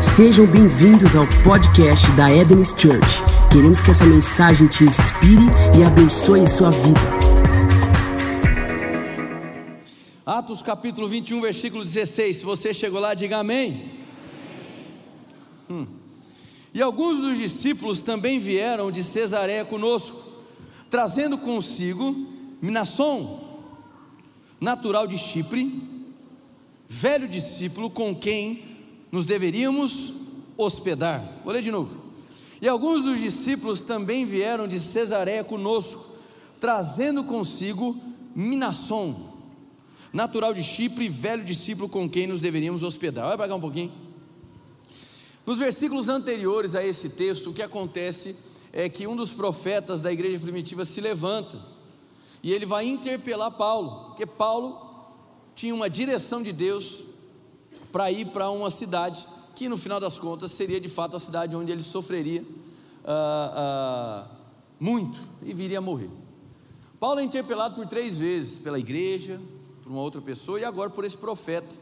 Sejam bem-vindos ao podcast da Eden's Church. Queremos que essa mensagem te inspire e abençoe sua vida. Atos capítulo 21, versículo 16. Se você chegou lá, diga amém. Hum. E alguns dos discípulos também vieram de Cesareia conosco, trazendo consigo Minasson, natural de Chipre, velho discípulo com quem nos deveríamos hospedar. Vou ler de novo. E alguns dos discípulos também vieram de Cesareia conosco, trazendo consigo Minasson, natural de Chipre, velho discípulo com quem nos deveríamos hospedar. Para cá um pouquinho. Nos versículos anteriores a esse texto, o que acontece é que um dos profetas da igreja primitiva se levanta e ele vai interpelar Paulo, porque Paulo tinha uma direção de Deus para ir para uma cidade que no final das contas seria de fato a cidade onde ele sofreria uh, uh, muito e viria a morrer. Paulo é interpelado por três vezes pela igreja, por uma outra pessoa e agora por esse profeta.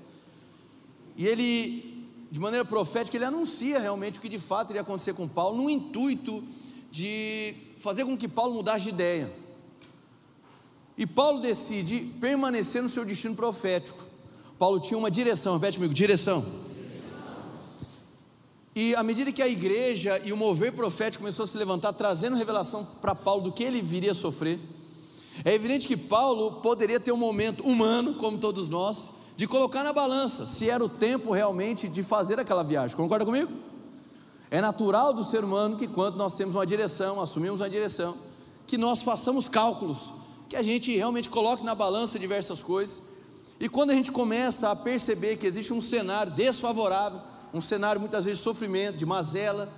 E ele, de maneira profética, ele anuncia realmente o que de fato iria acontecer com Paulo, no intuito de fazer com que Paulo mudasse de ideia. E Paulo decide permanecer no seu destino profético. Paulo tinha uma direção, repete comigo: direção. E à medida que a igreja e o mover profético começou a se levantar, trazendo revelação para Paulo do que ele viria a sofrer, é evidente que Paulo poderia ter um momento humano, como todos nós, de colocar na balança se era o tempo realmente de fazer aquela viagem. Concorda comigo? É natural do ser humano que, quando nós temos uma direção, assumimos uma direção, que nós façamos cálculos que a gente realmente coloque na balança diversas coisas. E quando a gente começa a perceber que existe um cenário desfavorável, um cenário muitas vezes de sofrimento, de mazela,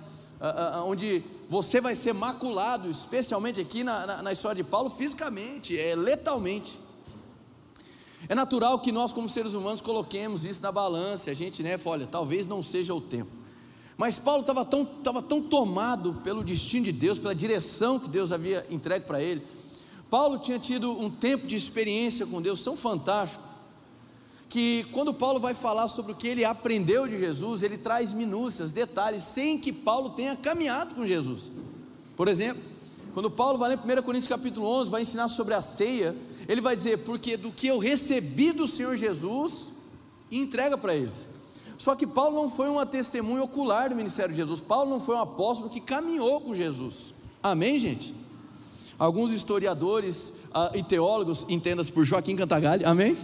onde você vai ser maculado, especialmente aqui na, na, na história de Paulo, fisicamente, é, letalmente. É natural que nós, como seres humanos, coloquemos isso na balança, a gente, né, olha, talvez não seja o tempo. Mas Paulo estava tão, tava tão tomado pelo destino de Deus, pela direção que Deus havia entregue para ele, Paulo tinha tido um tempo de experiência com Deus tão fantástico, que quando Paulo vai falar sobre o que ele aprendeu de Jesus, ele traz minúcias, detalhes, sem que Paulo tenha caminhado com Jesus. Por exemplo, quando Paulo vai ler 1 Coríntios capítulo 11, vai ensinar sobre a ceia, ele vai dizer, porque do que eu recebi do Senhor Jesus, entrega para eles. Só que Paulo não foi uma testemunha ocular do ministério de Jesus, Paulo não foi um apóstolo que caminhou com Jesus. Amém, gente? Alguns historiadores uh, e teólogos, entendas por Joaquim Cantagalli, amém?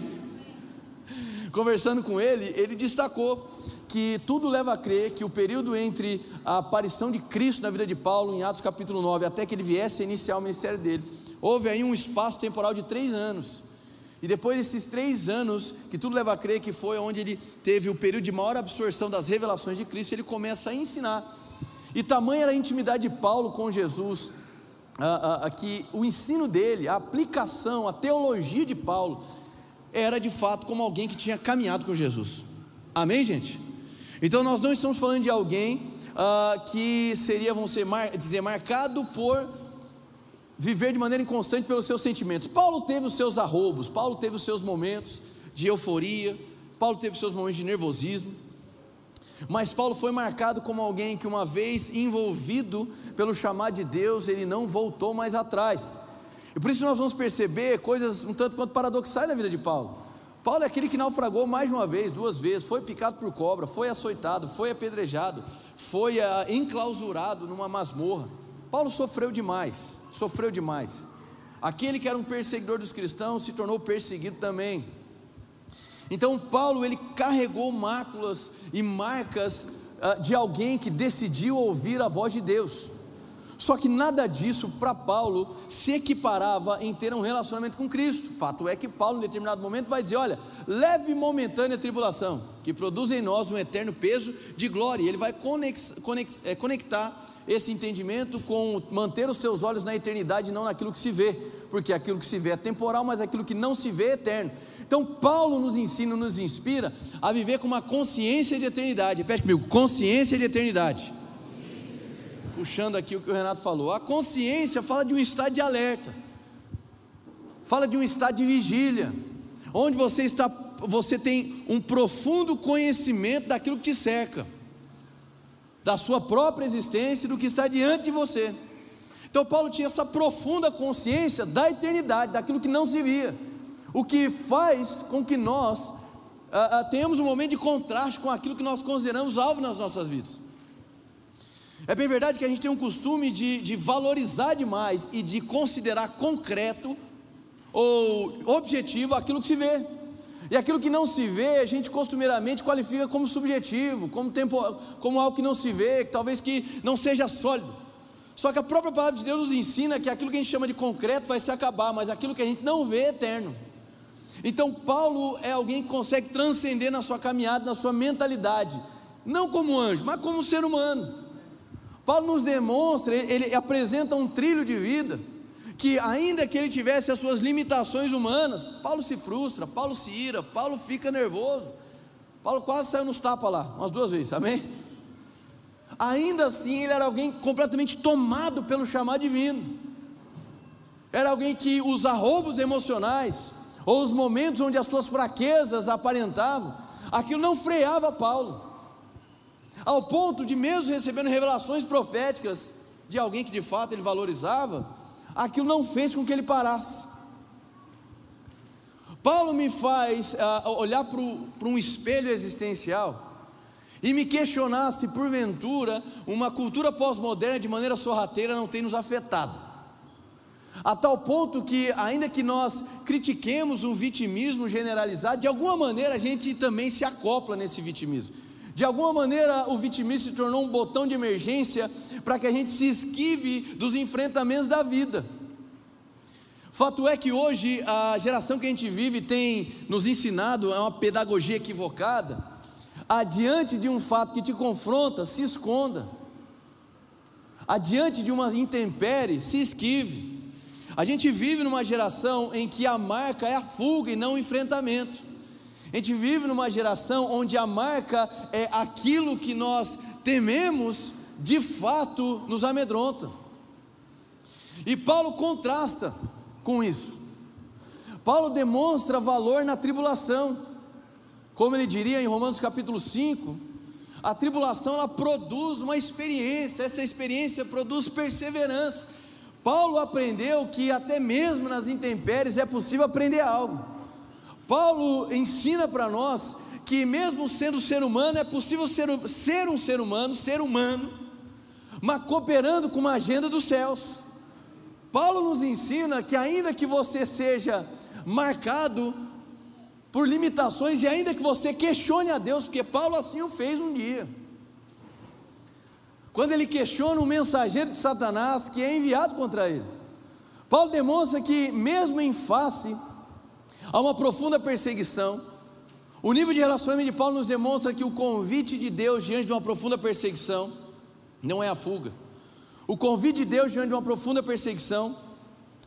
Conversando com ele, ele destacou que tudo leva a crer que o período entre a aparição de Cristo na vida de Paulo, em Atos capítulo 9, até que ele viesse a iniciar o ministério dele, houve aí um espaço temporal de três anos. E depois desses três anos, que tudo leva a crer que foi onde ele teve o período de maior absorção das revelações de Cristo, ele começa a ensinar. E tamanha era a intimidade de Paulo com Jesus, ah, que o ensino dele, a aplicação, a teologia de Paulo, era de fato como alguém que tinha caminhado com Jesus. Amém, gente? Então nós não estamos falando de alguém ah, que seria, vamos mar, dizer, marcado por viver de maneira inconstante pelos seus sentimentos. Paulo teve os seus arrobos, Paulo teve os seus momentos de euforia, Paulo teve os seus momentos de nervosismo. Mas Paulo foi marcado como alguém que, uma vez envolvido pelo chamado de Deus, ele não voltou mais atrás. E por isso nós vamos perceber coisas um tanto quanto paradoxais na vida de Paulo. Paulo é aquele que naufragou mais de uma vez, duas vezes, foi picado por cobra, foi açoitado, foi apedrejado, foi uh, enclausurado numa masmorra. Paulo sofreu demais, sofreu demais. Aquele que era um perseguidor dos cristãos se tornou perseguido também. Então Paulo ele carregou máculas e marcas uh, de alguém que decidiu ouvir a voz de Deus. Só que nada disso para Paulo se equiparava em ter um relacionamento com Cristo. Fato é que Paulo, em determinado momento, vai dizer: Olha, leve momentânea tribulação, que produz em nós um eterno peso de glória. E ele vai conex, conex, é, conectar esse entendimento com manter os teus olhos na eternidade, não naquilo que se vê, porque aquilo que se vê é temporal, mas aquilo que não se vê é eterno. Então, Paulo nos ensina, nos inspira a viver com uma consciência de eternidade. Repete comigo: consciência de eternidade. Puxando aqui o que o Renato falou. A consciência fala de um estado de alerta, fala de um estado de vigília, onde você está, você tem um profundo conhecimento daquilo que te cerca. da sua própria existência e do que está diante de você. Então, Paulo tinha essa profunda consciência da eternidade, daquilo que não se via, o que faz com que nós ah, ah, tenhamos um momento de contraste com aquilo que nós consideramos alvo nas nossas vidas. É bem verdade que a gente tem um costume de, de valorizar demais e de considerar concreto ou objetivo aquilo que se vê. E aquilo que não se vê, a gente costumeiramente qualifica como subjetivo, como, tempo, como algo que não se vê, que talvez que não seja sólido. Só que a própria palavra de Deus nos ensina que aquilo que a gente chama de concreto vai se acabar, mas aquilo que a gente não vê é eterno. Então Paulo é alguém que consegue transcender na sua caminhada, na sua mentalidade, não como anjo, mas como ser humano. Paulo nos demonstra, ele apresenta um trilho de vida que ainda que ele tivesse as suas limitações humanas, Paulo se frustra, Paulo se ira, Paulo fica nervoso. Paulo quase saiu nos tapas lá, umas duas vezes, amém? Ainda assim, ele era alguém completamente tomado pelo chamado divino. Era alguém que os arroubos emocionais, ou os momentos onde as suas fraquezas aparentavam, aquilo não freava Paulo. Ao ponto de mesmo recebendo revelações proféticas de alguém que de fato ele valorizava, aquilo não fez com que ele parasse. Paulo me faz uh, olhar para um espelho existencial e me questionar se porventura uma cultura pós-moderna de maneira sorrateira não tem nos afetado. A tal ponto que, ainda que nós critiquemos um vitimismo generalizado, de alguma maneira a gente também se acopla nesse vitimismo. De alguma maneira, o vitimismo se tornou um botão de emergência para que a gente se esquive dos enfrentamentos da vida. Fato é que hoje a geração que a gente vive tem nos ensinado é uma pedagogia equivocada. Adiante de um fato que te confronta, se esconda. Adiante de uma intempérie, se esquive. A gente vive numa geração em que a marca é a fuga e não o enfrentamento. A gente vive numa geração onde a marca é aquilo que nós tememos, de fato nos amedronta. E Paulo contrasta com isso. Paulo demonstra valor na tribulação. Como ele diria em Romanos capítulo 5, a tribulação ela produz uma experiência, essa experiência produz perseverança. Paulo aprendeu que até mesmo nas intempéries é possível aprender algo. Paulo ensina para nós que, mesmo sendo ser humano, é possível ser, ser um ser humano, ser humano, mas cooperando com uma agenda dos céus. Paulo nos ensina que, ainda que você seja marcado por limitações, e ainda que você questione a Deus, porque Paulo assim o fez um dia. Quando ele questiona o mensageiro de Satanás que é enviado contra ele, Paulo demonstra que, mesmo em face Há uma profunda perseguição. O nível de relacionamento de Paulo nos demonstra que o convite de Deus diante de uma profunda perseguição não é a fuga. O convite de Deus diante de uma profunda perseguição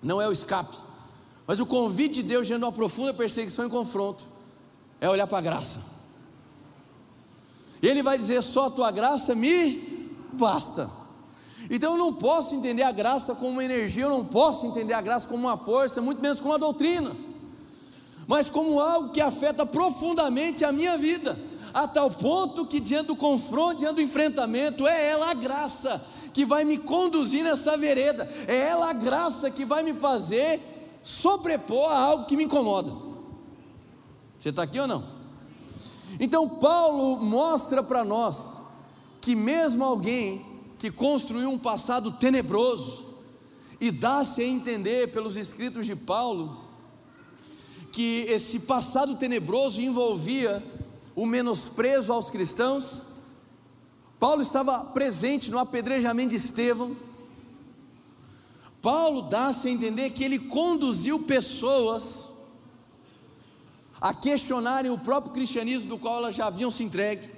não é o escape. Mas o convite de Deus diante de uma profunda perseguição e confronto é olhar para a graça. Ele vai dizer: só a tua graça me basta. Então eu não posso entender a graça como uma energia, eu não posso entender a graça como uma força, muito menos como uma doutrina mas como algo que afeta profundamente a minha vida, a tal ponto que diante do confronto, diante do enfrentamento, é ela a graça que vai me conduzir nessa vereda, é ela a graça que vai me fazer sobrepor a algo que me incomoda. Você está aqui ou não? Então, Paulo mostra para nós que, mesmo alguém que construiu um passado tenebroso, e dá-se a entender pelos escritos de Paulo, que esse passado tenebroso envolvia o menosprezo aos cristãos. Paulo estava presente no apedrejamento de Estevão. Paulo dá-se a entender que ele conduziu pessoas a questionarem o próprio cristianismo do qual elas já haviam se entregue,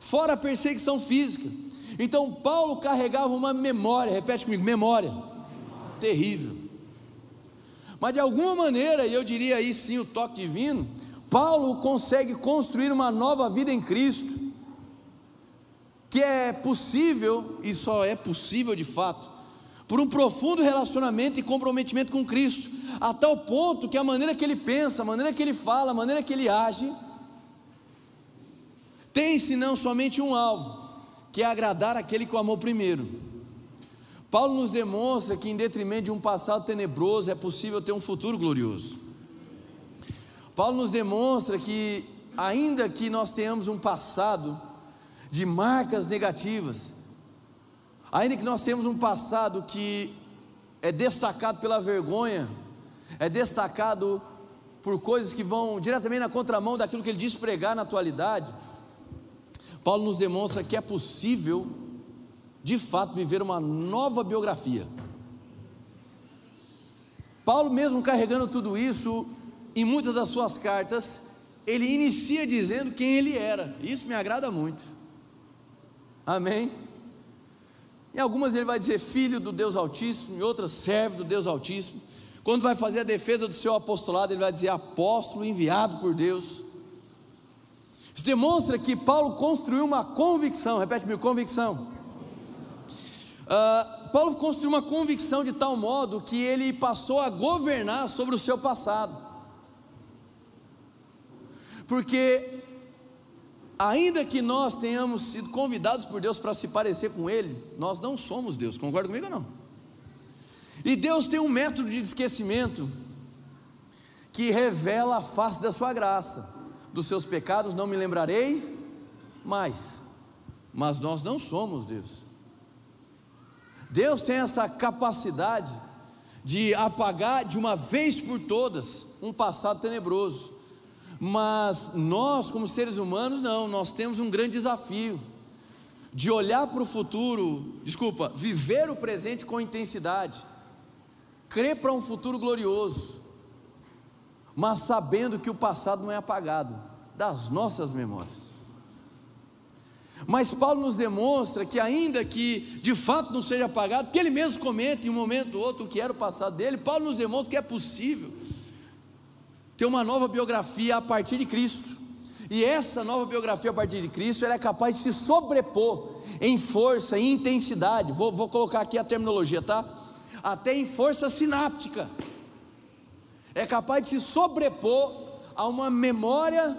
fora a perseguição física. Então, Paulo carregava uma memória, repete comigo: memória, terrível. Mas de alguma maneira, e eu diria aí sim o toque divino, Paulo consegue construir uma nova vida em Cristo, que é possível, e só é possível de fato, por um profundo relacionamento e comprometimento com Cristo, a tal ponto que a maneira que ele pensa, a maneira que ele fala, a maneira que ele age, tem senão somente um alvo, que é agradar aquele que o amou primeiro. Paulo nos demonstra que, em detrimento de um passado tenebroso, é possível ter um futuro glorioso. Paulo nos demonstra que, ainda que nós tenhamos um passado de marcas negativas, ainda que nós tenhamos um passado que é destacado pela vergonha, é destacado por coisas que vão diretamente na contramão daquilo que ele diz pregar na atualidade, Paulo nos demonstra que é possível, de fato, viver uma nova biografia. Paulo, mesmo carregando tudo isso, em muitas das suas cartas, ele inicia dizendo quem ele era. Isso me agrada muito. Amém? Em algumas ele vai dizer filho do Deus Altíssimo, em outras servo do Deus Altíssimo. Quando vai fazer a defesa do seu apostolado, ele vai dizer apóstolo enviado por Deus. Isso demonstra que Paulo construiu uma convicção, repete-me, convicção. Uh, Paulo construiu uma convicção de tal modo que ele passou a governar sobre o seu passado. Porque ainda que nós tenhamos sido convidados por Deus para se parecer com Ele, nós não somos Deus, concorda comigo ou não? E Deus tem um método de esquecimento que revela a face da sua graça. Dos seus pecados não me lembrarei mais. Mas nós não somos Deus. Deus tem essa capacidade de apagar de uma vez por todas um passado tenebroso. Mas nós, como seres humanos, não, nós temos um grande desafio de olhar para o futuro, desculpa, viver o presente com intensidade, crer para um futuro glorioso, mas sabendo que o passado não é apagado das nossas memórias. Mas Paulo nos demonstra que, ainda que de fato não seja apagado, porque ele mesmo comenta em um momento ou outro o que era o passado dele, Paulo nos demonstra que é possível ter uma nova biografia a partir de Cristo. E essa nova biografia a partir de Cristo, ela é capaz de se sobrepor em força, em intensidade. Vou, vou colocar aqui a terminologia, tá? Até em força sináptica. É capaz de se sobrepor a uma memória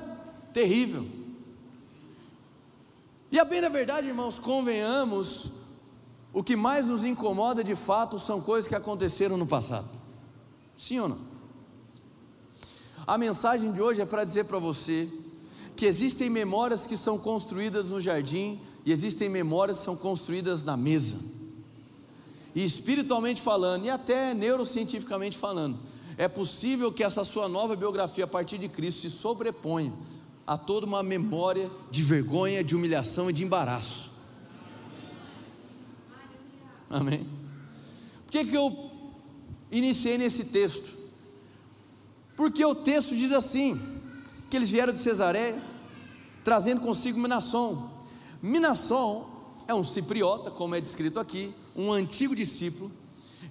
terrível. E a bem da verdade, irmãos, convenhamos, o que mais nos incomoda de fato são coisas que aconteceram no passado. Sim ou não? A mensagem de hoje é para dizer para você que existem memórias que são construídas no jardim e existem memórias que são construídas na mesa. E espiritualmente falando, e até neurocientificamente falando, é possível que essa sua nova biografia a partir de Cristo se sobreponha a toda uma memória de vergonha, de humilhação e de embaraço. Amém? Por que, que eu iniciei nesse texto? Porque o texto diz assim: que eles vieram de Cesareia, trazendo consigo Minasson. Minasson é um cipriota, como é descrito aqui, um antigo discípulo,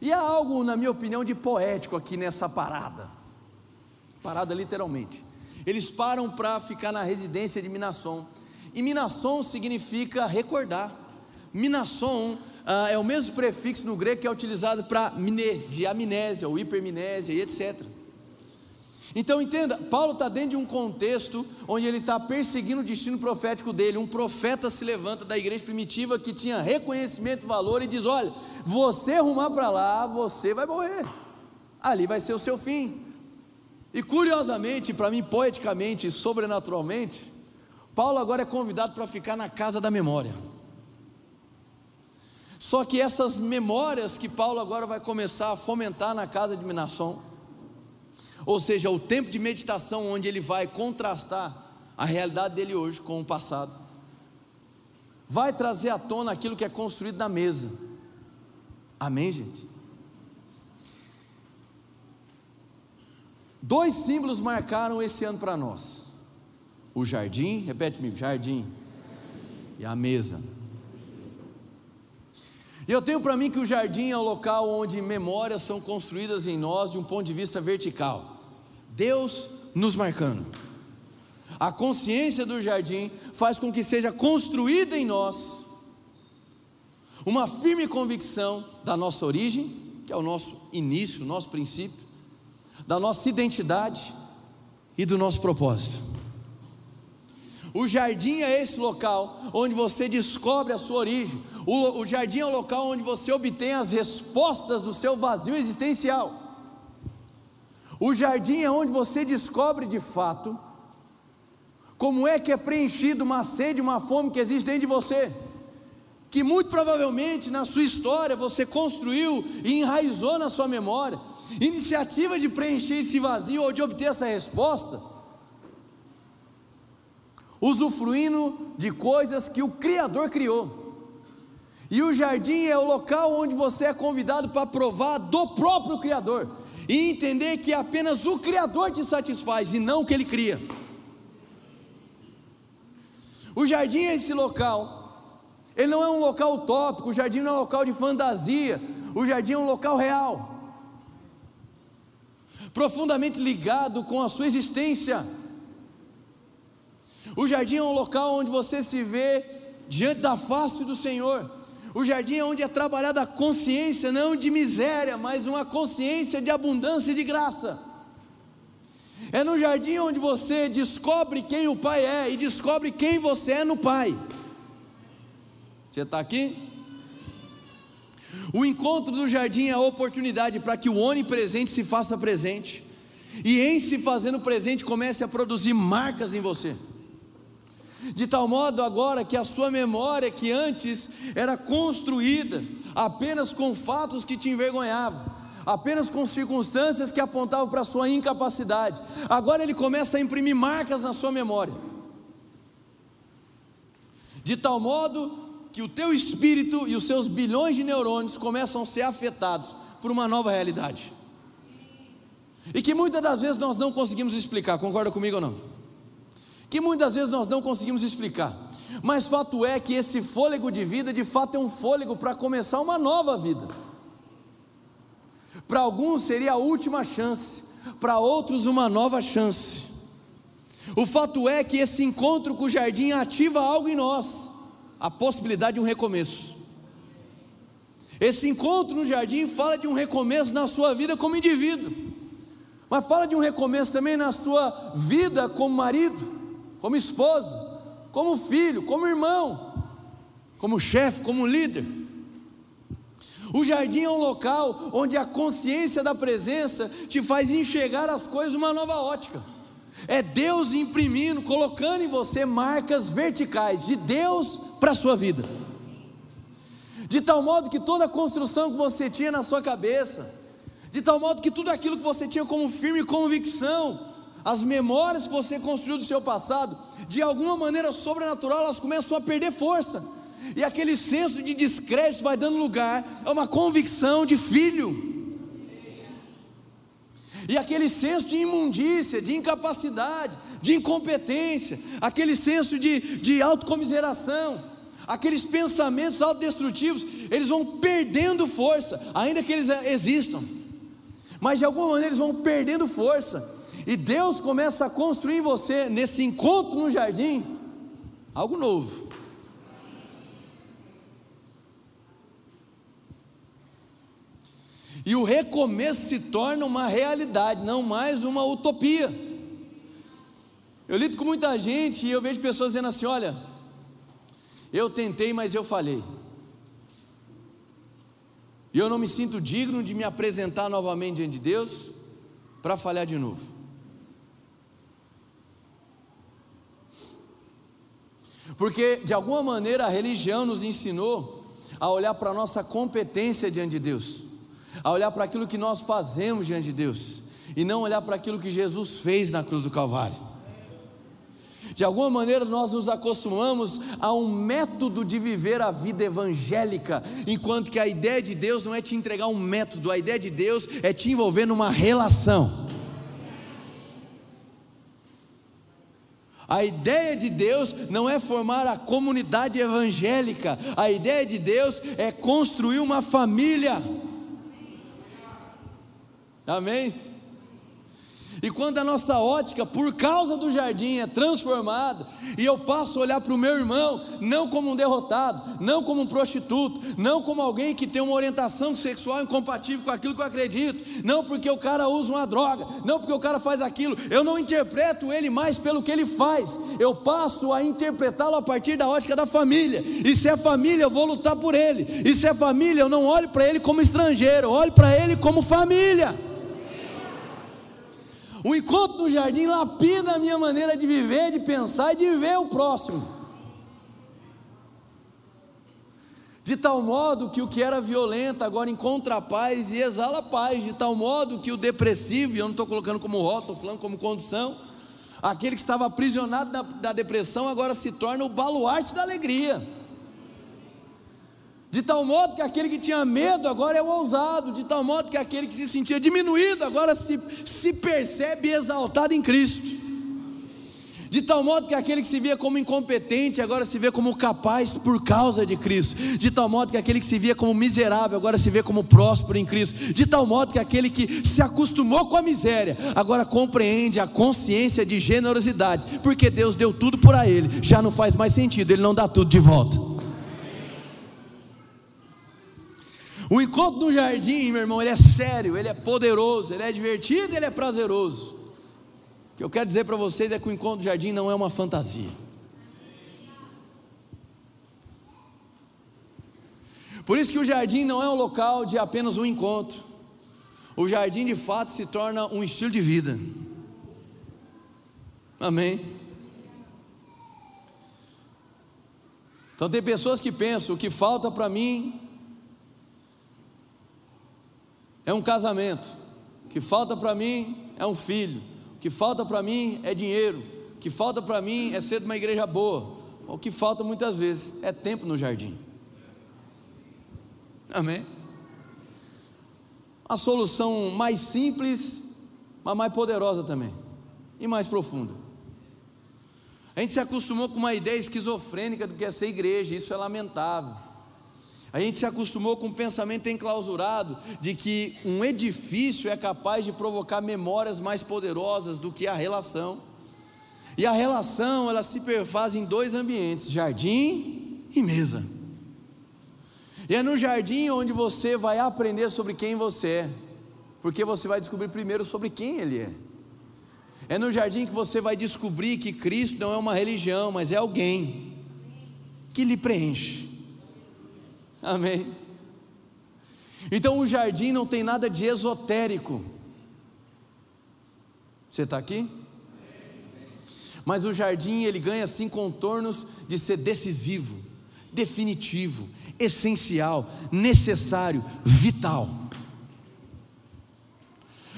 e há algo, na minha opinião, de poético aqui nessa parada. Parada literalmente. Eles param para ficar na residência de Minasson. E Minasson significa recordar. Minasson ah, é o mesmo prefixo no grego que é utilizado para mine, de amnésia ou hipermnésia e etc. Então entenda, Paulo está dentro de um contexto onde ele está perseguindo o destino profético dele. Um profeta se levanta da igreja primitiva que tinha reconhecimento valor e diz: Olha, você arrumar para lá, você vai morrer. Ali vai ser o seu fim. E curiosamente, para mim, poeticamente e sobrenaturalmente, Paulo agora é convidado para ficar na casa da memória. Só que essas memórias que Paulo agora vai começar a fomentar na casa de Minasson, ou seja, o tempo de meditação onde ele vai contrastar a realidade dele hoje com o passado. Vai trazer à tona aquilo que é construído na mesa. Amém, gente? Dois símbolos marcaram esse ano para nós: o jardim, repete comigo, jardim, e a mesa. E eu tenho para mim que o jardim é o local onde memórias são construídas em nós de um ponto de vista vertical. Deus nos marcando. A consciência do jardim faz com que seja construída em nós uma firme convicção da nossa origem, que é o nosso início, o nosso princípio, da nossa identidade e do nosso propósito. O jardim é esse local onde você descobre a sua origem. O, o jardim é o local onde você obtém as respostas do seu vazio existencial. O jardim é onde você descobre de fato como é que é preenchido uma sede, uma fome que existe dentro de você. Que muito provavelmente na sua história você construiu e enraizou na sua memória. Iniciativa de preencher esse vazio ou de obter essa resposta. Usufruindo de coisas que o Criador criou. E o jardim é o local onde você é convidado para provar do próprio Criador e entender que apenas o Criador te satisfaz e não o que Ele cria. O jardim é esse local, ele não é um local utópico, o jardim não é um local de fantasia, o jardim é um local real, profundamente ligado com a sua existência. O jardim é um local onde você se vê diante da face do Senhor. O jardim é onde é trabalhada a consciência, não de miséria, mas uma consciência de abundância e de graça. É no jardim onde você descobre quem o Pai é e descobre quem você é no Pai. Você está aqui? O encontro do jardim é a oportunidade para que o onipresente se faça presente, e em se fazendo presente, comece a produzir marcas em você. De tal modo agora que a sua memória, que antes era construída apenas com fatos que te envergonhavam, apenas com circunstâncias que apontavam para a sua incapacidade. Agora ele começa a imprimir marcas na sua memória. De tal modo que o teu espírito e os seus bilhões de neurônios começam a ser afetados por uma nova realidade. E que muitas das vezes nós não conseguimos explicar, concorda comigo ou não? Que muitas vezes nós não conseguimos explicar. Mas fato é que esse fôlego de vida, de fato, é um fôlego para começar uma nova vida. Para alguns seria a última chance, para outros uma nova chance. O fato é que esse encontro com o jardim ativa algo em nós, a possibilidade de um recomeço. Esse encontro no jardim fala de um recomeço na sua vida como indivíduo, mas fala de um recomeço também na sua vida como marido, como esposa, como filho, como irmão, como chefe, como líder. O jardim é um local onde a consciência da presença te faz enxergar as coisas uma nova ótica. É Deus imprimindo, colocando em você marcas verticais de Deus para a sua vida. De tal modo que toda a construção que você tinha na sua cabeça, de tal modo que tudo aquilo que você tinha como firme convicção, as memórias que você construiu do seu passado, de alguma maneira sobrenatural, elas começam a perder força e aquele senso de descrédito vai dando lugar a uma convicção de filho. E aquele senso de imundícia, de incapacidade, de incompetência, aquele senso de, de autocomiseração, aqueles pensamentos autodestrutivos, eles vão perdendo força, ainda que eles existam, mas de alguma maneira eles vão perdendo força, e Deus começa a construir em você, nesse encontro no jardim, algo novo. E o recomeço se torna uma realidade, não mais uma utopia. Eu lido com muita gente e eu vejo pessoas dizendo assim: olha, eu tentei, mas eu falhei. E eu não me sinto digno de me apresentar novamente diante de Deus para falhar de novo. Porque de alguma maneira a religião nos ensinou a olhar para a nossa competência diante de Deus a olhar para aquilo que nós fazemos diante de Deus e não olhar para aquilo que Jesus fez na cruz do Calvário. De alguma maneira nós nos acostumamos a um método de viver a vida evangélica, enquanto que a ideia de Deus não é te entregar um método, a ideia de Deus é te envolver numa relação. A ideia de Deus não é formar a comunidade evangélica, a ideia de Deus é construir uma família. Amém? E quando a nossa ótica, por causa do jardim, é transformada, e eu passo a olhar para o meu irmão, não como um derrotado, não como um prostituto, não como alguém que tem uma orientação sexual incompatível com aquilo que eu acredito, não porque o cara usa uma droga, não porque o cara faz aquilo, eu não interpreto ele mais pelo que ele faz, eu passo a interpretá-lo a partir da ótica da família, e se é família, eu vou lutar por ele, e se é família, eu não olho para ele como estrangeiro, eu olho para ele como família. O encontro no jardim lapida a minha maneira de viver, de pensar e de ver o próximo. De tal modo que o que era violento agora encontra paz e exala paz. De tal modo que o depressivo, e eu não estou colocando como rótulo, estou falando como condição, aquele que estava aprisionado da, da depressão agora se torna o baluarte da alegria. De tal modo que aquele que tinha medo agora é o ousado, de tal modo que aquele que se sentia diminuído agora se, se percebe exaltado em Cristo. De tal modo que aquele que se via como incompetente agora se vê como capaz por causa de Cristo. De tal modo que aquele que se via como miserável agora se vê como próspero em Cristo. De tal modo que aquele que se acostumou com a miséria agora compreende a consciência de generosidade, porque Deus deu tudo por a ele, já não faz mais sentido, ele não dá tudo de volta. O encontro no jardim, meu irmão, ele é sério, ele é poderoso, ele é divertido, ele é prazeroso. O que eu quero dizer para vocês é que o encontro no jardim não é uma fantasia. Por isso que o jardim não é um local de apenas um encontro. O jardim de fato se torna um estilo de vida. Amém. Então tem pessoas que pensam o que falta para mim é um casamento. O que falta para mim é um filho. O que falta para mim é dinheiro. O que falta para mim é ser de uma igreja boa. O que falta muitas vezes é tempo no jardim. Amém? A solução mais simples, mas mais poderosa também. E mais profunda. A gente se acostumou com uma ideia esquizofrênica do que é ser igreja, isso é lamentável. A gente se acostumou com o pensamento enclausurado de que um edifício é capaz de provocar memórias mais poderosas do que a relação. E a relação, ela se perfaz em dois ambientes: jardim e mesa. E é no jardim onde você vai aprender sobre quem você é, porque você vai descobrir primeiro sobre quem ele é. É no jardim que você vai descobrir que Cristo não é uma religião, mas é alguém que lhe preenche. Amém. Então o jardim não tem nada de esotérico. Você está aqui? Mas o jardim ele ganha assim contornos de ser decisivo, definitivo, essencial, necessário, vital.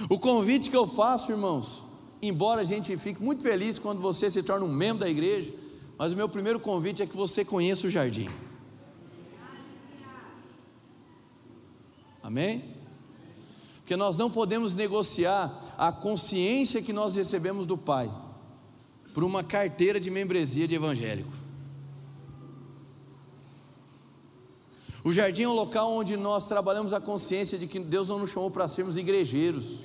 O convite que eu faço, irmãos, embora a gente fique muito feliz quando você se torna um membro da igreja, mas o meu primeiro convite é que você conheça o jardim. Amém? Porque nós não podemos negociar a consciência que nós recebemos do Pai por uma carteira de membresia de evangélico. O jardim é um local onde nós trabalhamos a consciência de que Deus não nos chamou para sermos igrejeiros,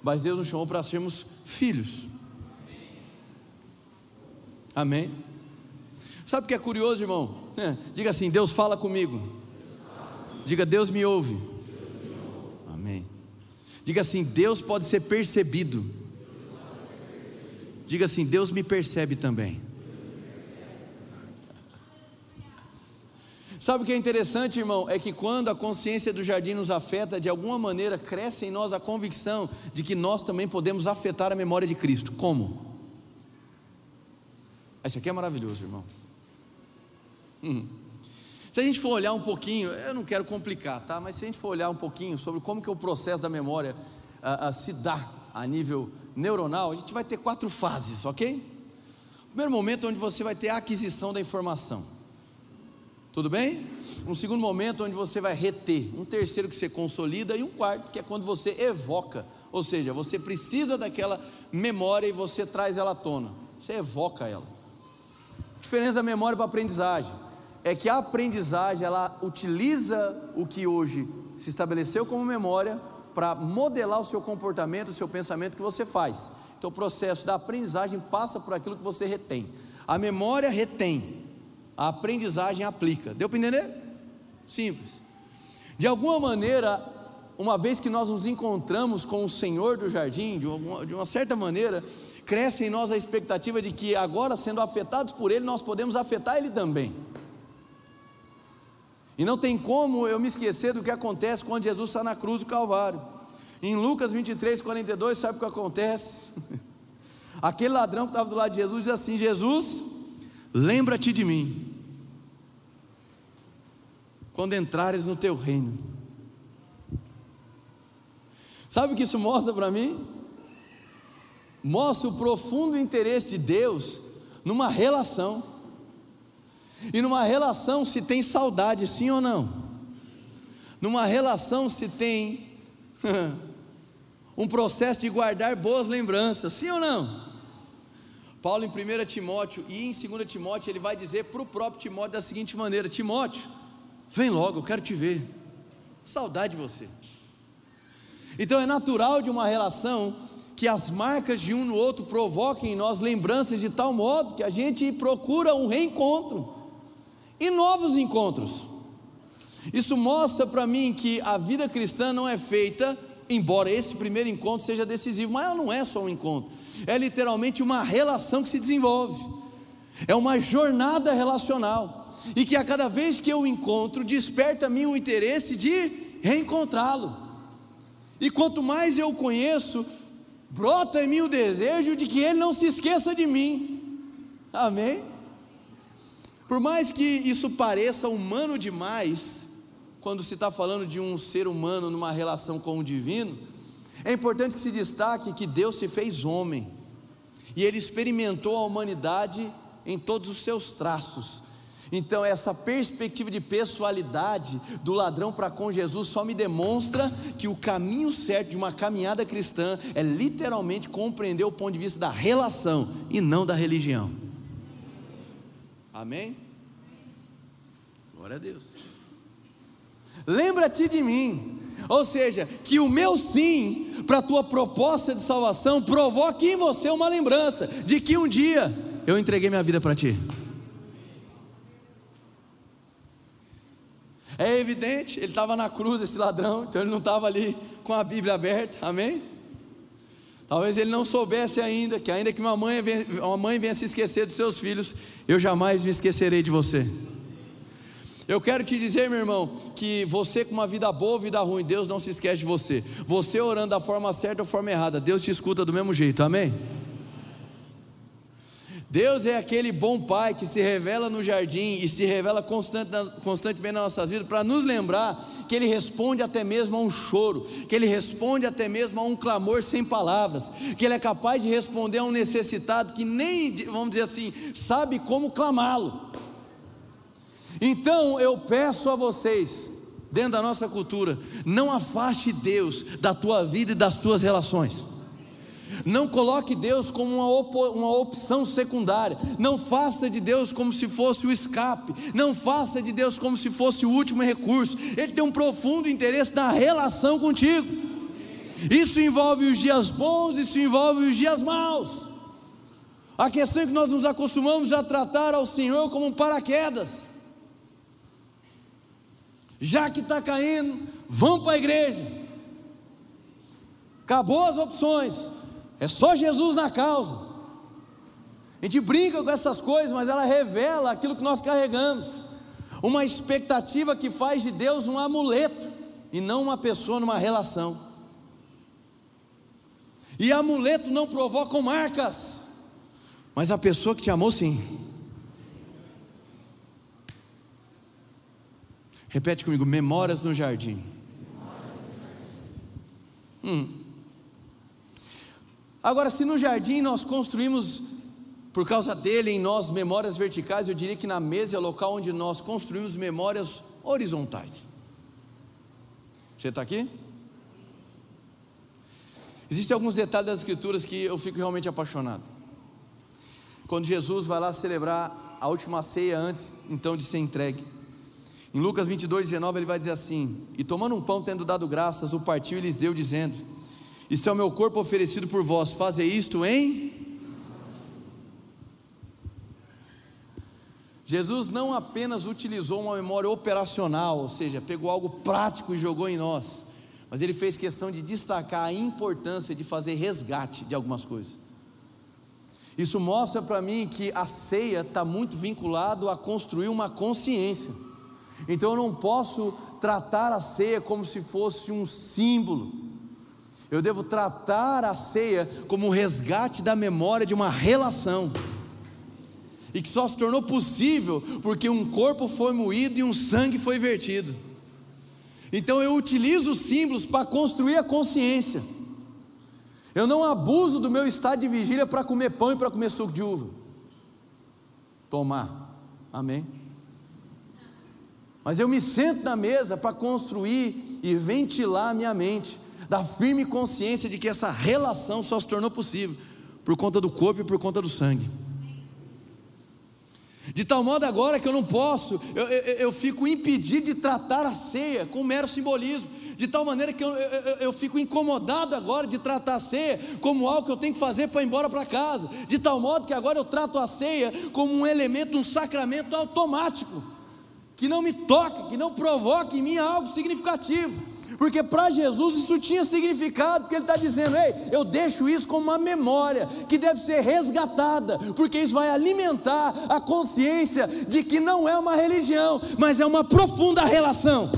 mas Deus nos chamou para sermos filhos. Amém? Sabe o que é curioso, irmão? Diga assim: Deus fala comigo. Diga, Deus me ouve. Diga assim: Deus pode ser percebido. Diga assim: Deus me percebe também. Sabe o que é interessante, irmão? É que quando a consciência do jardim nos afeta, de alguma maneira cresce em nós a convicção de que nós também podemos afetar a memória de Cristo. Como? Isso aqui é maravilhoso, irmão. Hum. Se a gente for olhar um pouquinho, eu não quero complicar, tá? Mas se a gente for olhar um pouquinho sobre como que o processo da memória ah, ah, se dá a nível neuronal, a gente vai ter quatro fases, ok? Primeiro momento onde você vai ter a aquisição da informação. Tudo bem? Um segundo momento onde você vai reter, um terceiro que você consolida e um quarto que é quando você evoca, ou seja, você precisa daquela memória e você traz ela à tona. Você evoca ela. Diferença da memória para a aprendizagem é que a aprendizagem ela utiliza o que hoje se estabeleceu como memória para modelar o seu comportamento, o seu pensamento que você faz. Então o processo da aprendizagem passa por aquilo que você retém. A memória retém, a aprendizagem aplica. Deu para entender? Simples. De alguma maneira, uma vez que nós nos encontramos com o Senhor do jardim, de uma, de uma certa maneira, cresce em nós a expectativa de que agora, sendo afetados por Ele, nós podemos afetar Ele também. E não tem como eu me esquecer do que acontece quando Jesus está na cruz do Calvário. Em Lucas 23, 42, sabe o que acontece? Aquele ladrão que estava do lado de Jesus diz assim: Jesus, lembra-te de mim, quando entrares no teu reino. Sabe o que isso mostra para mim? Mostra o profundo interesse de Deus numa relação. E numa relação se tem saudade, sim ou não? Numa relação se tem um processo de guardar boas lembranças, sim ou não? Paulo em 1 Timóteo e em 2 Timóteo ele vai dizer para o próprio Timóteo da seguinte maneira: Timóteo, vem logo, eu quero te ver, saudade de você. Então é natural de uma relação que as marcas de um no outro provoquem em nós lembranças de tal modo que a gente procura um reencontro e novos encontros. Isso mostra para mim que a vida cristã não é feita embora esse primeiro encontro seja decisivo, mas ela não é só um encontro, é literalmente uma relação que se desenvolve, é uma jornada relacional, e que a cada vez que eu encontro, desperta a mim o interesse de reencontrá-lo, e quanto mais eu conheço, brota em mim o desejo de que ele não se esqueça de mim, amém? Por mais que isso pareça humano demais, quando se está falando de um ser humano numa relação com o divino, é importante que se destaque que Deus se fez homem e ele experimentou a humanidade em todos os seus traços. Então, essa perspectiva de pessoalidade do ladrão para com Jesus só me demonstra que o caminho certo de uma caminhada cristã é literalmente compreender o ponto de vista da relação e não da religião. Amém? Glória a Deus lembra-te de mim. Ou seja, que o meu sim para a tua proposta de salvação provoque em você uma lembrança de que um dia eu entreguei minha vida para ti. É evidente, ele estava na cruz, esse ladrão, então ele não estava ali com a Bíblia aberta, amém? Talvez ele não soubesse ainda que, ainda que uma mãe, uma mãe venha se esquecer dos seus filhos, eu jamais me esquecerei de você. Eu quero te dizer, meu irmão, que você com uma vida boa ou vida ruim, Deus não se esquece de você. Você orando da forma certa ou forma errada, Deus te escuta do mesmo jeito, amém? Deus é aquele bom pai que se revela no jardim e se revela constante, constantemente nas nossas vidas para nos lembrar que Ele responde até mesmo a um choro, que Ele responde até mesmo a um clamor sem palavras, que Ele é capaz de responder a um necessitado que nem, vamos dizer assim, sabe como clamá-lo. Então eu peço a vocês, dentro da nossa cultura, não afaste Deus da tua vida e das tuas relações. Não coloque Deus como uma, uma opção secundária. Não faça de Deus como se fosse o escape. Não faça de Deus como se fosse o último recurso. Ele tem um profundo interesse na relação contigo. Isso envolve os dias bons, isso envolve os dias maus. A questão é que nós nos acostumamos a tratar ao Senhor como um paraquedas já que está caindo, vão para a igreja. Acabou as opções, é só Jesus na causa. A gente brinca com essas coisas, mas ela revela aquilo que nós carregamos. Uma expectativa que faz de Deus um amuleto e não uma pessoa numa relação. E amuleto não provocam marcas, mas a pessoa que te amou sim. Repete comigo: memórias no jardim. Hum. Agora, se no jardim nós construímos, por causa dele, em nós, memórias verticais, eu diria que na mesa é o local onde nós construímos memórias horizontais. Você está aqui? Existem alguns detalhes das Escrituras que eu fico realmente apaixonado. Quando Jesus vai lá celebrar a última ceia antes, então, de ser entregue. Em Lucas 22, 19, ele vai dizer assim: E tomando um pão, tendo dado graças, o partiu e lhes deu, dizendo: Isto é o meu corpo oferecido por vós, fazei isto em. Jesus não apenas utilizou uma memória operacional, ou seja, pegou algo prático e jogou em nós, mas ele fez questão de destacar a importância de fazer resgate de algumas coisas. Isso mostra para mim que a ceia está muito vinculado a construir uma consciência. Então eu não posso tratar a ceia como se fosse um símbolo. Eu devo tratar a ceia como um resgate da memória de uma relação. E que só se tornou possível porque um corpo foi moído e um sangue foi vertido. Então eu utilizo os símbolos para construir a consciência. Eu não abuso do meu estado de vigília para comer pão e para comer suco de uva. Tomar. Amém? Mas eu me sento na mesa para construir e ventilar a minha mente, da firme consciência de que essa relação só se tornou possível por conta do corpo e por conta do sangue. De tal modo agora que eu não posso, eu, eu, eu fico impedido de tratar a ceia com mero simbolismo, de tal maneira que eu, eu, eu, fico incomodado agora de tratar a ceia como algo que eu tenho que fazer para ir embora para casa, de tal modo que agora eu trato a ceia como um elemento, um sacramento automático que não me toca, que não provoca em mim algo significativo. Porque para Jesus isso tinha significado, porque Ele está dizendo: ei, eu deixo isso como uma memória que deve ser resgatada, porque isso vai alimentar a consciência de que não é uma religião, mas é uma profunda relação.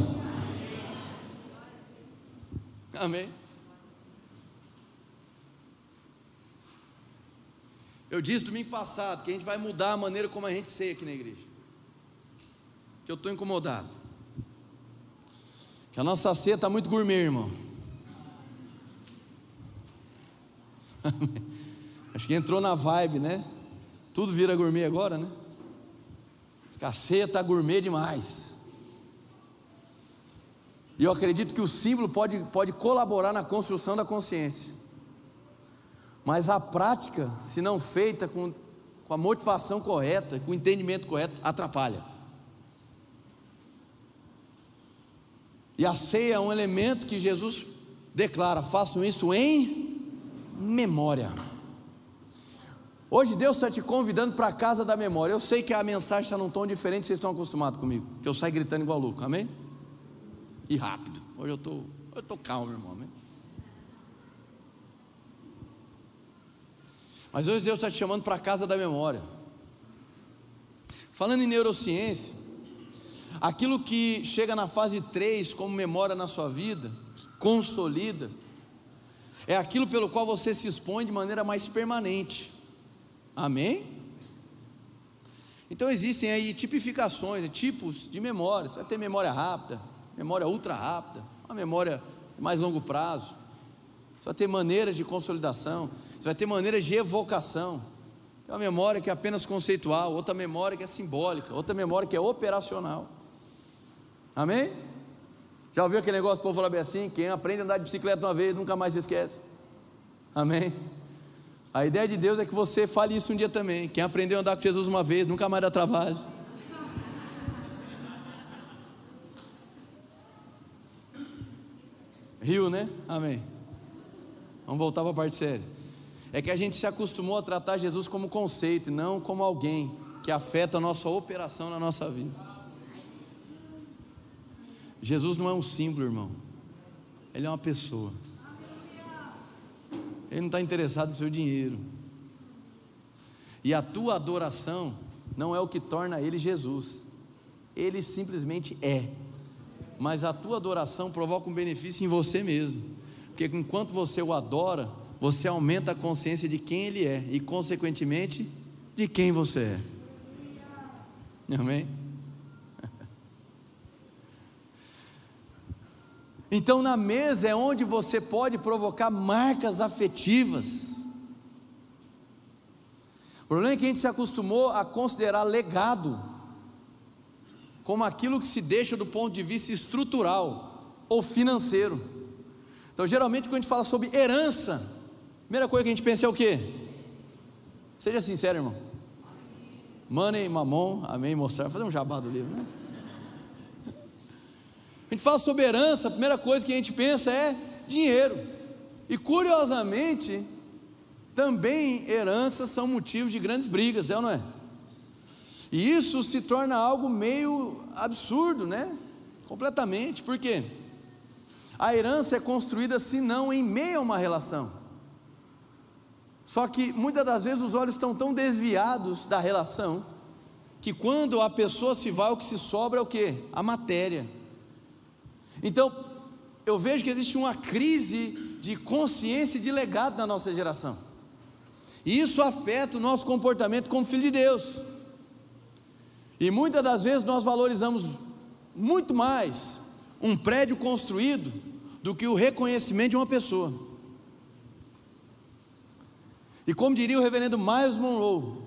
Amém? Eu disse domingo passado que a gente vai mudar a maneira como a gente sei aqui na igreja que eu estou incomodado. Que a nossa ceia está muito gourmet, irmão. Acho que entrou na vibe, né? Tudo vira gourmet agora, né? A ceia está gourmet demais. E eu acredito que o símbolo pode, pode colaborar na construção da consciência. Mas a prática, se não feita com, com a motivação correta, com o entendimento correto, atrapalha. E a ceia é um elemento que Jesus declara: façam isso em memória. Hoje Deus está te convidando para a casa da memória. Eu sei que a mensagem está num tom diferente, vocês estão acostumados comigo, que eu saio gritando igual louco, amém? E rápido. Hoje eu estou, eu estou calmo, irmão, amém? Mas hoje Deus está te chamando para a casa da memória. Falando em neurociência, Aquilo que chega na fase 3 como memória na sua vida, consolida, é aquilo pelo qual você se expõe de maneira mais permanente. Amém? Então existem aí tipificações, tipos de memória. Você vai ter memória rápida, memória ultra rápida, uma memória de mais longo prazo. Você vai ter maneiras de consolidação, você vai ter maneiras de evocação. Tem uma memória que é apenas conceitual, outra memória que é simbólica, outra memória que é operacional. Amém? Já ouviu aquele negócio, o povo falar bem assim? Quem aprende a andar de bicicleta uma vez, nunca mais se esquece. Amém? A ideia de Deus é que você fale isso um dia também. Quem aprendeu a andar com Jesus uma vez, nunca mais dá trabalho. Rio, né? Amém. Vamos voltar para a parte séria. É que a gente se acostumou a tratar Jesus como conceito, não como alguém que afeta a nossa operação na nossa vida. Jesus não é um símbolo, irmão. Ele é uma pessoa. Ele não está interessado no seu dinheiro. E a tua adoração não é o que torna ele Jesus. Ele simplesmente é. Mas a tua adoração provoca um benefício em você mesmo. Porque enquanto você o adora, você aumenta a consciência de quem ele é e, consequentemente, de quem você é. Amém? Então, na mesa é onde você pode provocar marcas afetivas. O problema é que a gente se acostumou a considerar legado como aquilo que se deixa do ponto de vista estrutural ou financeiro. Então, geralmente, quando a gente fala sobre herança, a primeira coisa que a gente pensa é o quê? Seja sincero, irmão. Money, mamon, amém, mostrar, fazer um jabá do livro, né? A gente fala sobre herança, a primeira coisa que a gente pensa é dinheiro. E curiosamente, também heranças são motivos de grandes brigas, é ou não é? E isso se torna algo meio absurdo, né? Completamente. Por quê? A herança é construída se não em meio a uma relação. Só que muitas das vezes os olhos estão tão desviados da relação que quando a pessoa se vai, o que se sobra é o que? A matéria. Então, eu vejo que existe uma crise de consciência e de legado na nossa geração. E isso afeta o nosso comportamento como filho de Deus. E muitas das vezes nós valorizamos muito mais um prédio construído do que o reconhecimento de uma pessoa. E como diria o reverendo Miles Monroe,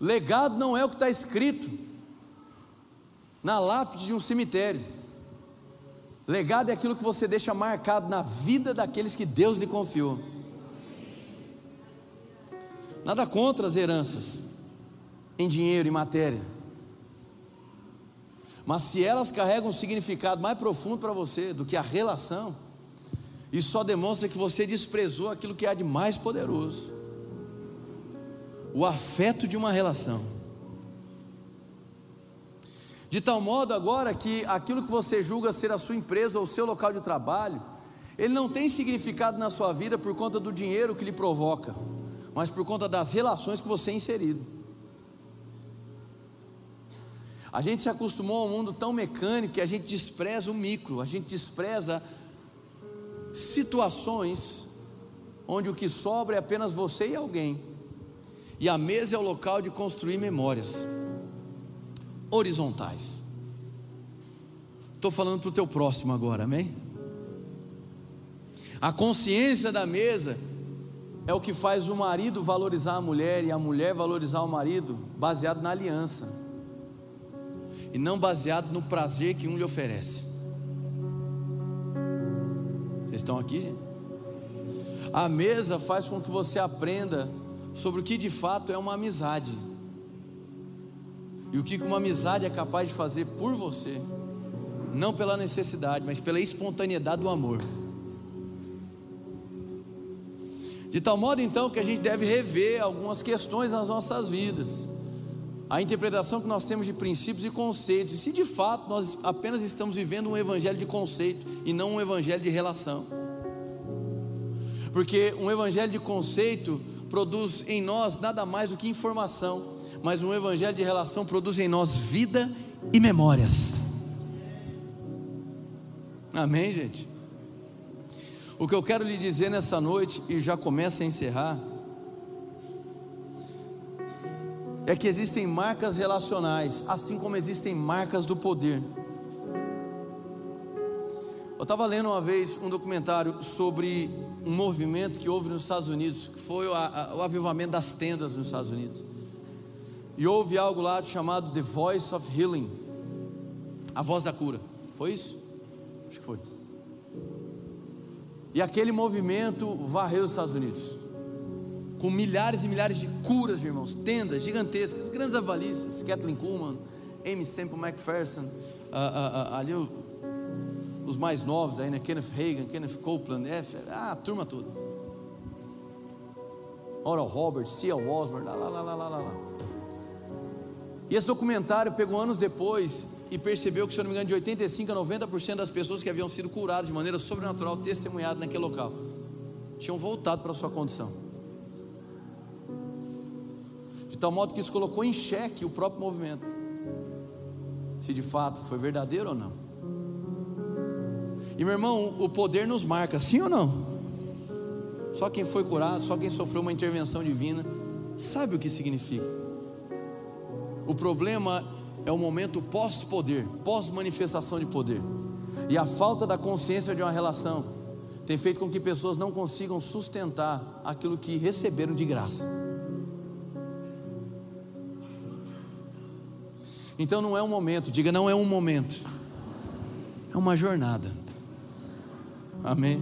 legado não é o que está escrito na lápide de um cemitério. Legado é aquilo que você deixa marcado na vida daqueles que Deus lhe confiou. Nada contra as heranças em dinheiro e matéria. Mas se elas carregam um significado mais profundo para você do que a relação, isso só demonstra que você desprezou aquilo que há de mais poderoso o afeto de uma relação. De tal modo agora que aquilo que você julga ser a sua empresa ou o seu local de trabalho, ele não tem significado na sua vida por conta do dinheiro que lhe provoca, mas por conta das relações que você é inserido. A gente se acostumou a um mundo tão mecânico que a gente despreza o micro, a gente despreza situações onde o que sobra é apenas você e alguém, e a mesa é o local de construir memórias horizontais. Estou falando para o teu próximo agora, amém? A consciência da mesa é o que faz o marido valorizar a mulher e a mulher valorizar o marido, baseado na aliança, e não baseado no prazer que um lhe oferece. Vocês estão aqui, gente? A mesa faz com que você aprenda sobre o que de fato é uma amizade. E o que uma amizade é capaz de fazer por você, não pela necessidade, mas pela espontaneidade do amor. De tal modo então que a gente deve rever algumas questões nas nossas vidas. A interpretação que nós temos de princípios e conceitos, e se de fato nós apenas estamos vivendo um evangelho de conceito e não um evangelho de relação. Porque um evangelho de conceito produz em nós nada mais do que informação, mas um evangelho de relação produz em nós vida e memórias. Amém, gente? O que eu quero lhe dizer nessa noite, e já começa a encerrar, é que existem marcas relacionais, assim como existem marcas do poder. Eu estava lendo uma vez um documentário sobre um movimento que houve nos Estados Unidos, que foi o, a, o avivamento das tendas nos Estados Unidos. E houve algo lá chamado The Voice of Healing a voz da cura. Foi isso? Acho que foi. E aquele movimento varreu os Estados Unidos. Com milhares e milhares de curas, irmãos, tendas gigantescas, grandes avalistas, Kathleen Kuhlman, Amy Semple McPherson, uh, uh, uh, ali o os mais novos aí, né? Kenneth Reagan, Kenneth Copeland, F, ah, a turma toda. Oral Roberts, C.L. Osborne, lá, lá, lá, lá, lá, lá. E esse documentário pegou anos depois e percebeu que, se eu não me engano, de 85 a 90% das pessoas que haviam sido curadas de maneira sobrenatural, testemunhadas naquele local, tinham voltado para a sua condição. De tal modo que isso colocou em xeque o próprio movimento. Se de fato foi verdadeiro ou não. E meu irmão, o poder nos marca, sim ou não? Só quem foi curado, só quem sofreu uma intervenção divina, sabe o que significa. O problema é o momento pós-poder, pós-manifestação de poder. E a falta da consciência de uma relação tem feito com que pessoas não consigam sustentar aquilo que receberam de graça. Então não é um momento, diga não é um momento, é uma jornada. Amém.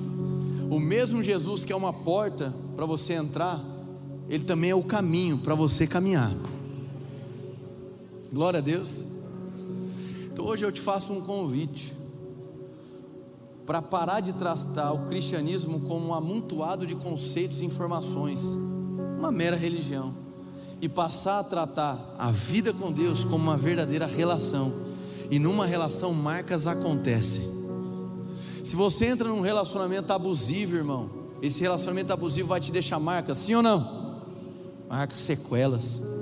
O mesmo Jesus que é uma porta para você entrar, ele também é o caminho para você caminhar. Glória a Deus. Então hoje eu te faço um convite para parar de tratar o cristianismo como um amontoado de conceitos e informações, uma mera religião, e passar a tratar a vida com Deus como uma verdadeira relação. E numa relação marcas acontecem. Se você entra num relacionamento abusivo, irmão, esse relacionamento abusivo vai te deixar marcas, sim ou não? Marcas, sequelas.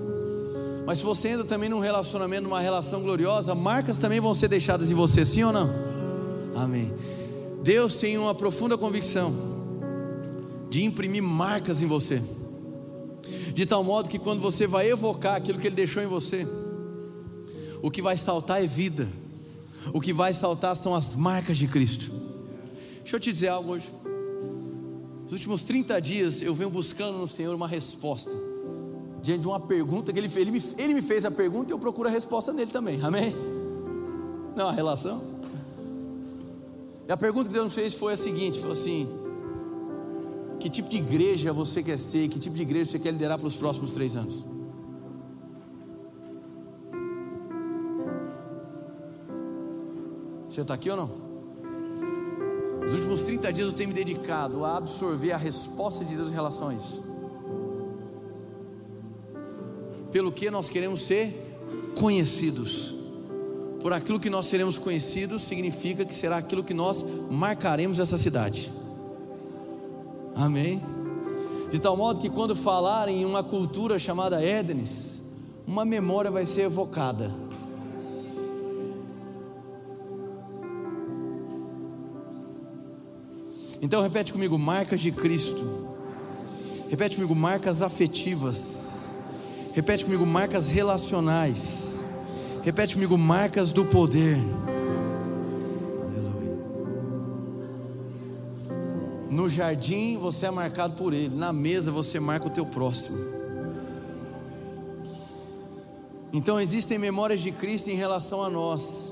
Mas se você entra também num relacionamento, numa relação gloriosa, marcas também vão ser deixadas em você, sim ou não? Amém. Deus tem uma profunda convicção de imprimir marcas em você, de tal modo que quando você vai evocar aquilo que Ele deixou em você, o que vai saltar é vida, o que vai saltar são as marcas de Cristo. Deixa eu te dizer algo hoje. Nos últimos 30 dias eu venho buscando no Senhor uma resposta diante de uma pergunta que ele fez. Ele me, ele me fez a pergunta e eu procuro a resposta nele também. Amém? Não, a relação. E a pergunta que Deus nos fez foi a seguinte: falou assim, que tipo de igreja você quer ser? Que tipo de igreja você quer liderar para os próximos três anos? Você está aqui ou não? Nos últimos 30 dias eu tenho me dedicado a absorver a resposta de Deus em relação a isso. Pelo que nós queremos ser conhecidos por aquilo que nós seremos conhecidos, significa que será aquilo que nós marcaremos essa cidade. Amém? De tal modo que quando falarem em uma cultura chamada Édenes, uma memória vai ser evocada. Então repete comigo, marcas de Cristo. Repete comigo, marcas afetivas. Repete comigo, marcas relacionais Repete comigo: marcas do poder. No jardim você é marcado por Ele, na mesa você marca o teu próximo. Então existem memórias de Cristo em relação a nós.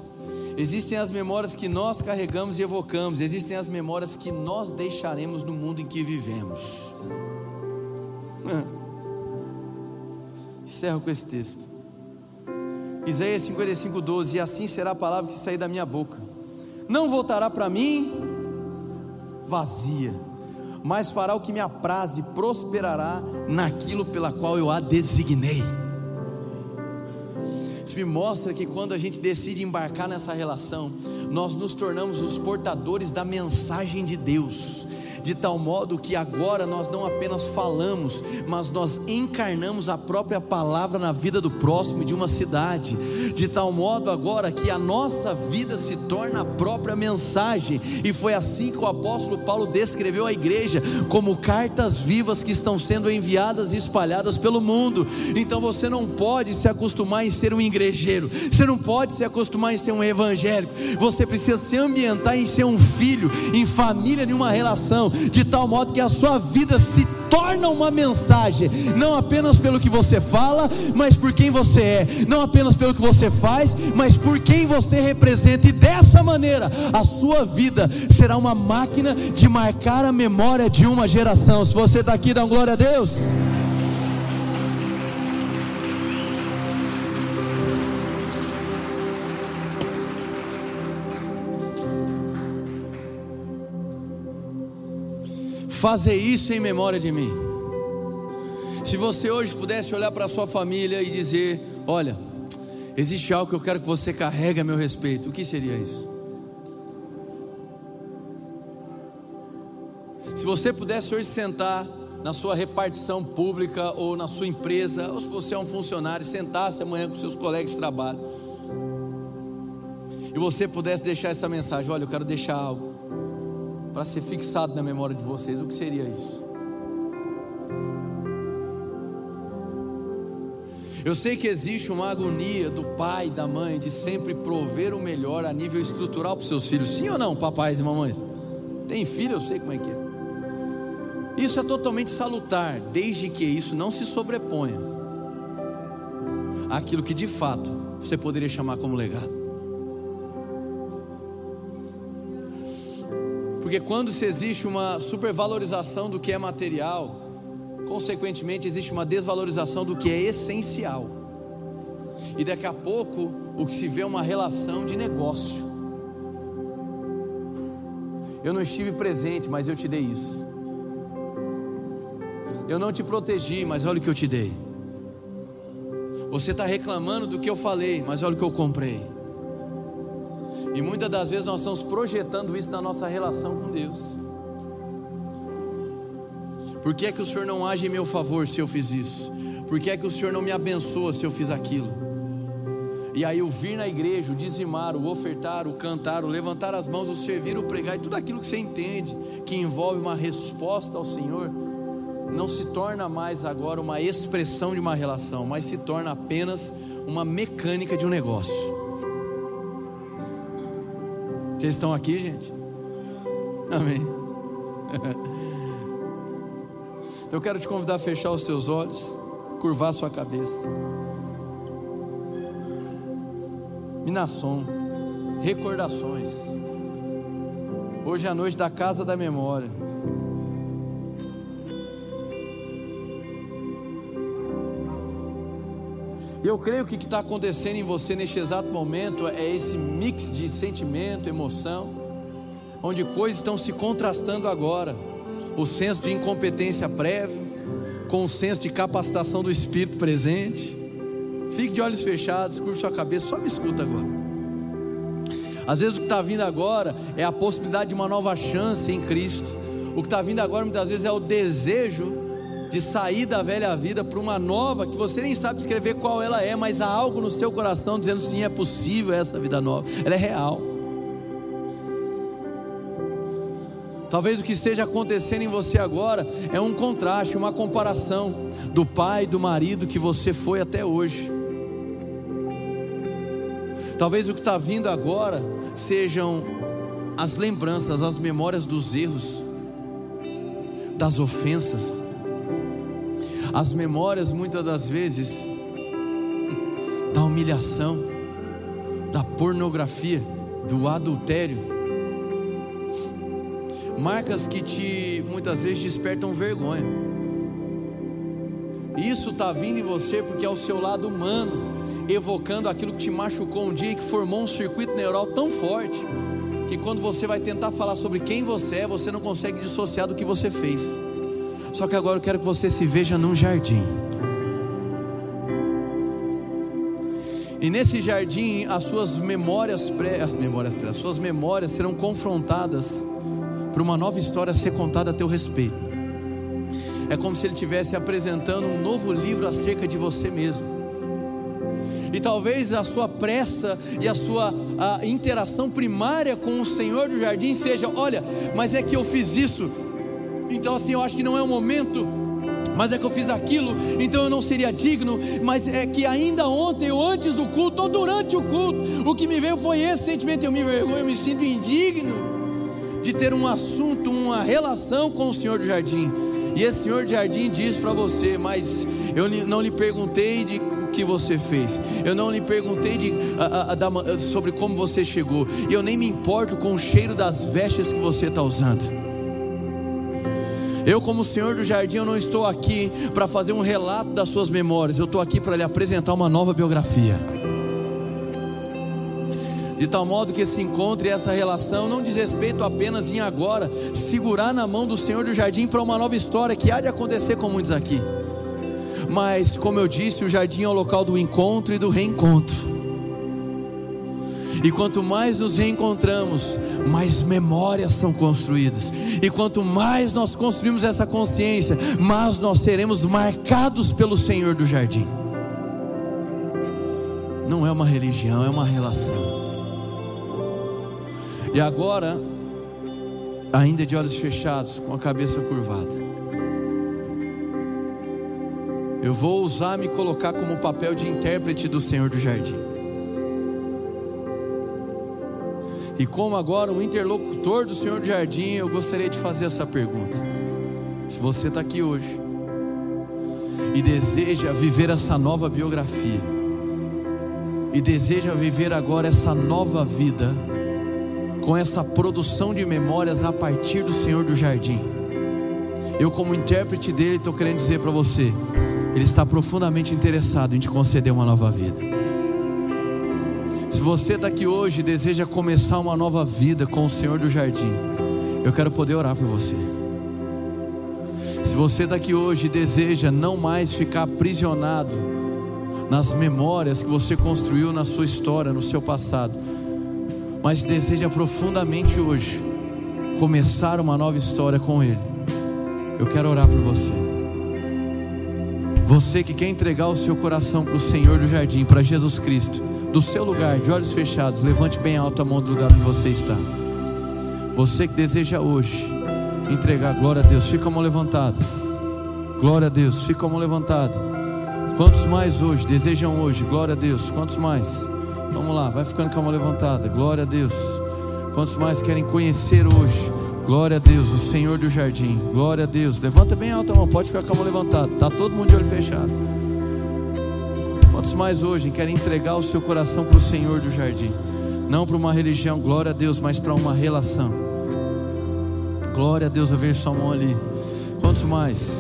Existem as memórias que nós carregamos e evocamos, existem as memórias que nós deixaremos no mundo em que vivemos. Encerro com esse texto. Isaías 55, 12: E assim será a palavra que sair da minha boca, não voltará para mim vazia, mas fará o que me apraz e prosperará naquilo pela qual eu a designei. Isso me mostra que quando a gente decide embarcar nessa relação, nós nos tornamos os portadores da mensagem de Deus de tal modo que agora nós não apenas falamos, mas nós encarnamos a própria palavra na vida do próximo de uma cidade, de tal modo agora que a nossa vida se torna a própria mensagem, e foi assim que o apóstolo Paulo descreveu a igreja como cartas vivas que estão sendo enviadas e espalhadas pelo mundo. Então você não pode se acostumar em ser um igrejeiro, você não pode se acostumar em ser um evangélico, você precisa se ambientar em ser um filho, em família, em uma relação de tal modo que a sua vida se torna uma mensagem, não apenas pelo que você fala, mas por quem você é, não apenas pelo que você faz, mas por quem você representa, e dessa maneira a sua vida será uma máquina de marcar a memória de uma geração. Se você está aqui, dá um glória a Deus. Fazer isso em memória de mim. Se você hoje pudesse olhar para sua família e dizer: Olha, existe algo que eu quero que você carregue a meu respeito, o que seria isso? Se você pudesse hoje sentar na sua repartição pública ou na sua empresa, ou se você é um funcionário, sentasse amanhã com seus colegas de trabalho, e você pudesse deixar essa mensagem: Olha, eu quero deixar algo para ser fixado na memória de vocês, o que seria isso? Eu sei que existe uma agonia do pai e da mãe de sempre prover o melhor a nível estrutural para os seus filhos, sim ou não, papais e mamães? Tem filho, eu sei como é que é. Isso é totalmente salutar, desde que isso não se sobreponha àquilo que de fato você poderia chamar como legado. Porque quando se existe uma supervalorização do que é material, consequentemente existe uma desvalorização do que é essencial. e daqui a pouco o que se vê é uma relação de negócio. Eu não estive presente, mas eu te dei isso. Eu não te protegi, mas olha o que eu te dei. Você está reclamando do que eu falei, mas olha o que eu comprei. E muitas das vezes nós estamos projetando isso na nossa relação com Deus. Por que é que o Senhor não age em meu favor se eu fiz isso? Por que é que o Senhor não me abençoa se eu fiz aquilo? E aí o vir na igreja, o dizimar, o ofertar, o cantar, o levantar as mãos, o servir, o pregar e tudo aquilo que você entende que envolve uma resposta ao Senhor, não se torna mais agora uma expressão de uma relação, mas se torna apenas uma mecânica de um negócio. Vocês estão aqui, gente? Amém. Eu quero te convidar a fechar os teus olhos, curvar sua cabeça. Minação, recordações. Hoje é a noite da casa da memória. Eu creio que o que está acontecendo em você neste exato momento é esse mix de sentimento, emoção, onde coisas estão se contrastando agora o senso de incompetência prévio, com o senso de capacitação do Espírito presente. Fique de olhos fechados, curva sua cabeça, só me escuta agora. Às vezes o que está vindo agora é a possibilidade de uma nova chance em Cristo. O que está vindo agora muitas vezes é o desejo de sair da velha vida para uma nova, que você nem sabe escrever qual ela é, mas há algo no seu coração dizendo sim, é possível essa vida nova, ela é real. Talvez o que esteja acontecendo em você agora é um contraste, uma comparação do pai, do marido que você foi até hoje. Talvez o que está vindo agora sejam as lembranças, as memórias dos erros, das ofensas, as memórias muitas das vezes da humilhação, da pornografia, do adultério marcas que te muitas vezes despertam vergonha. Isso está vindo em você porque é o seu lado humano, evocando aquilo que te machucou um dia e que formou um circuito neural tão forte que quando você vai tentar falar sobre quem você é, você não consegue dissociar do que você fez. Só que agora eu quero que você se veja num jardim. E nesse jardim, as suas memórias pré, as memórias pré, as suas memórias serão confrontadas para uma nova história ser contada a teu respeito. É como se ele estivesse apresentando um novo livro acerca de você mesmo. E talvez a sua pressa e a sua a interação primária com o Senhor do jardim seja: olha, mas é que eu fiz isso, então assim eu acho que não é o momento mas é que eu fiz aquilo, então eu não seria digno. Mas é que ainda ontem, ou antes do culto, ou durante o culto, o que me veio foi esse sentimento: eu me envergonho, eu me sinto indigno de ter um assunto, uma relação com o Senhor do jardim. E esse Senhor do jardim diz para você, mas eu não lhe perguntei de o que você fez, eu não lhe perguntei de, a, a, a, sobre como você chegou, e eu nem me importo com o cheiro das vestes que você está usando. Eu, como Senhor do jardim, eu não estou aqui para fazer um relato das suas memórias, eu estou aqui para lhe apresentar uma nova biografia de tal modo que esse encontro e essa relação não diz respeito apenas em agora segurar na mão do Senhor do jardim para uma nova história que há de acontecer com muitos aqui. Mas, como eu disse, o jardim é o local do encontro e do reencontro. E quanto mais nos reencontramos, mais memórias são construídas. E quanto mais nós construímos essa consciência, mais nós seremos marcados pelo Senhor do jardim. Não é uma religião, é uma relação. E agora, ainda de olhos fechados, com a cabeça curvada, eu vou usar me colocar como papel de intérprete do Senhor do Jardim. E como agora um interlocutor do Senhor do Jardim, eu gostaria de fazer essa pergunta. Se você está aqui hoje e deseja viver essa nova biografia, e deseja viver agora essa nova vida, com essa produção de memórias a partir do Senhor do jardim. Eu, como intérprete dele, estou querendo dizer para você: Ele está profundamente interessado em te conceder uma nova vida. Se você está aqui hoje e deseja começar uma nova vida com o Senhor do Jardim, eu quero poder orar por você. Se você está aqui hoje e deseja não mais ficar aprisionado nas memórias que você construiu na sua história, no seu passado, mas deseja profundamente hoje começar uma nova história com Ele, eu quero orar por você. Você que quer entregar o seu coração para o Senhor do jardim, para Jesus Cristo, do seu lugar, de olhos fechados, levante bem alto a mão do lugar onde você está. Você que deseja hoje entregar, glória a Deus, fica a mão levantada. Glória a Deus, fica a mão levantada. Quantos mais hoje desejam hoje? Glória a Deus. Quantos mais? Vamos lá, vai ficando com a mão levantada. Glória a Deus. Quantos mais querem conhecer hoje? Glória a Deus, o Senhor do jardim. Glória a Deus. Levanta bem alta a mão, pode ficar com a mão levantada. Tá todo mundo de olho fechado. Quantos mais hoje querem entregar o seu coração para o Senhor do jardim? Não para uma religião, glória a Deus, mas para uma relação. Glória a Deus, eu vejo sua mão ali. Quantos mais?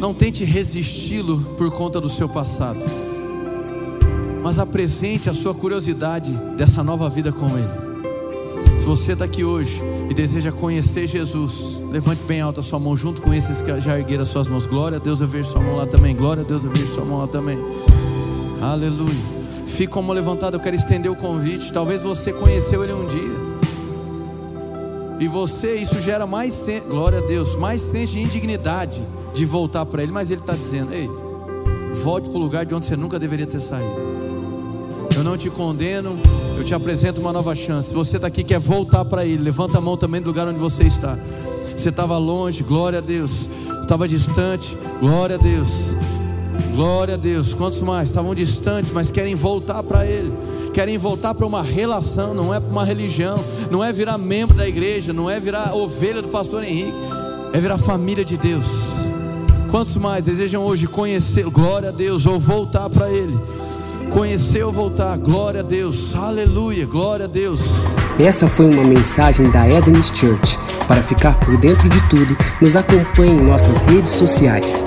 Não tente resisti-lo por conta do seu passado, mas apresente a sua curiosidade dessa nova vida com Ele. Se você está aqui hoje e deseja conhecer Jesus, levante bem alto a sua mão junto com esses que já ergueram as suas mãos. Glória a Deus, eu vejo sua mão lá também. Glória a Deus, eu vejo sua mão lá também. Aleluia. Fique com a mão levantada, eu quero estender o convite. Talvez você conheceu Ele um dia. E você, isso gera mais, glória a Deus, mais senso de indignidade de voltar para Ele. Mas Ele está dizendo: ei, volte para o lugar de onde você nunca deveria ter saído. Eu não te condeno, eu te apresento uma nova chance. Você está aqui quer voltar para Ele, levanta a mão também do lugar onde você está. Você estava longe, glória a Deus. Estava distante, glória a Deus. Glória a Deus. Quantos mais estavam distantes, mas querem voltar para Ele? Querem voltar para uma relação, não é para uma religião, não é virar membro da igreja, não é virar ovelha do pastor Henrique, é virar família de Deus. Quantos mais desejam hoje conhecer, glória a Deus, ou voltar para Ele? Conhecer ou voltar, glória a Deus, aleluia, glória a Deus. Essa foi uma mensagem da Eden's Church. Para ficar por dentro de tudo, nos acompanhe em nossas redes sociais.